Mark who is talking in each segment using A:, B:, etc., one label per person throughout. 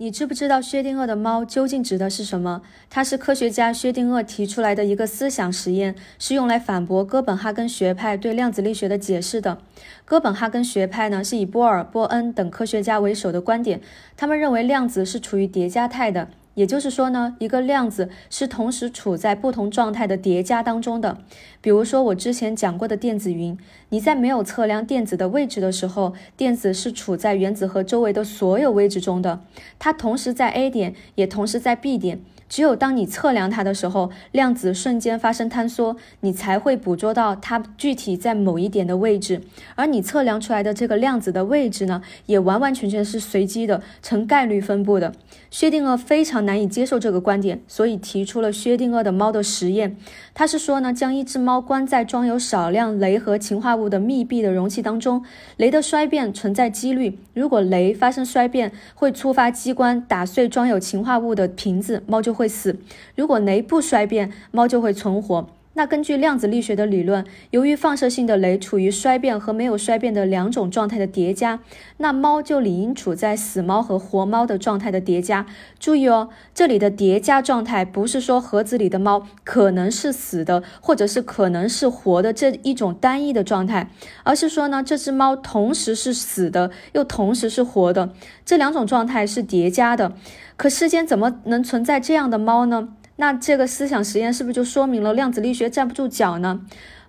A: 你知不知道薛定谔的猫究竟指的是什么？它是科学家薛定谔提出来的一个思想实验，是用来反驳哥本哈根学派对量子力学的解释的。哥本哈根学派呢，是以波尔、波恩等科学家为首的观点，他们认为量子是处于叠加态的。也就是说呢，一个量子是同时处在不同状态的叠加当中的。比如说我之前讲过的电子云，你在没有测量电子的位置的时候，电子是处在原子核周围的所有位置中的，它同时在 A 点，也同时在 B 点。只有当你测量它的时候，量子瞬间发生坍缩，你才会捕捉到它具体在某一点的位置。而你测量出来的这个量子的位置呢，也完完全全是随机的，呈概率分布的。薛定谔非常难以接受这个观点，所以提出了薛定谔的猫的实验。他是说呢，将一只猫关在装有少量镭和氰化物的密闭的容器当中，镭的衰变存在几率。如果镭发生衰变，会触发机关打碎装有氰化物的瓶子，猫就会死；如果雷不衰变，猫就会存活。那根据量子力学的理论，由于放射性的镭处于衰变和没有衰变的两种状态的叠加，那猫就理应处在死猫和活猫的状态的叠加。注意哦，这里的叠加状态不是说盒子里的猫可能是死的，或者是可能是活的这一种单一的状态，而是说呢，这只猫同时是死的，又同时是活的，这两种状态是叠加的。可世间怎么能存在这样的猫呢？那这个思想实验是不是就说明了量子力学站不住脚呢？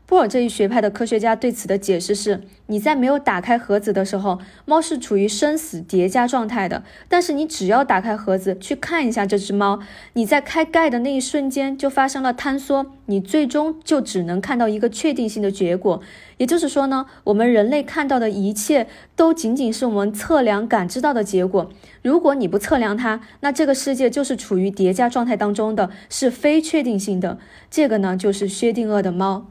A: 波尔这一学派的科学家对此的解释是：你在没有打开盒子的时候，猫是处于生死叠加状态的。但是你只要打开盒子去看一下这只猫，你在开盖的那一瞬间就发生了坍缩，你最终就只能看到一个确定性的结果。也就是说呢，我们人类看到的一切都仅仅是我们测量感知到的结果。如果你不测量它，那这个世界就是处于叠加状态当中的，是非确定性的。这个呢，就是薛定谔的猫。